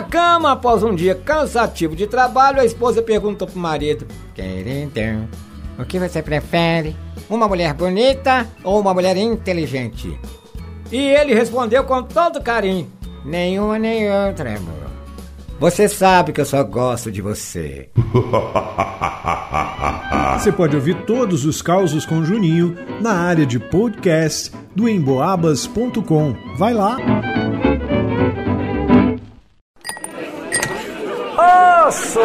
Na cama, após um dia cansativo de trabalho, a esposa perguntou pro marido: Querido, o que você prefere? Uma mulher bonita ou uma mulher inteligente? E ele respondeu com todo carinho: Nenhuma nem outra, amor. Você sabe que eu só gosto de você. Você pode ouvir todos os causos com Juninho na área de podcast do emboabas.com. Vai lá! Osso!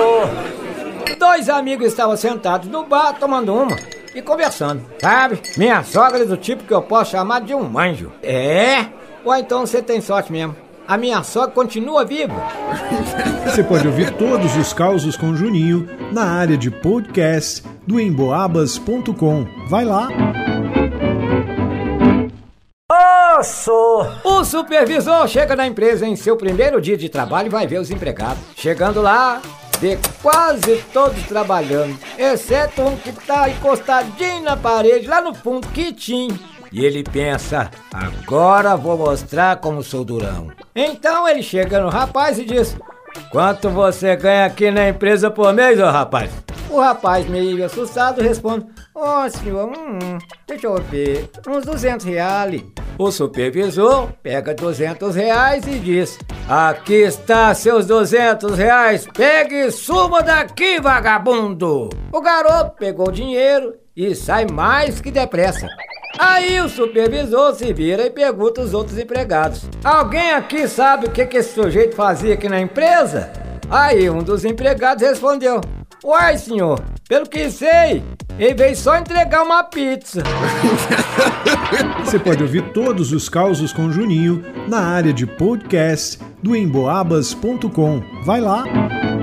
Dois amigos estavam sentados no bar tomando uma e conversando. Sabe? Minha sogra é do tipo que eu posso chamar de um anjo. É? Ou então você tem sorte mesmo. A minha sogra continua viva. Você pode ouvir todos os causos com Juninho na área de podcast do emboabas.com. Vai lá! Osso! O supervisor chega na empresa em seu primeiro dia de trabalho e vai ver os empregados. Chegando lá, vê quase todos trabalhando, exceto um que tá encostadinho na parede, lá no fundo, quietinho. E ele pensa, agora vou mostrar como sou durão. Então ele chega no rapaz e diz, quanto você ganha aqui na empresa por mês, ô rapaz? O rapaz, meio assustado, responde, ó oh, senhor, hum, deixa eu ver, uns 200 reais. O supervisor pega 200 reais e diz, aqui está seus 200 reais, pegue e suma daqui, vagabundo. O garoto pegou o dinheiro e sai mais que depressa. Aí o supervisor se vira e pergunta os outros empregados: Alguém aqui sabe o que, que esse sujeito fazia aqui na empresa? Aí um dos empregados respondeu: Uai, senhor, pelo que sei, ele veio só entregar uma pizza. Você pode ouvir todos os causos com Juninho na área de podcast do emboabas.com. Vai lá!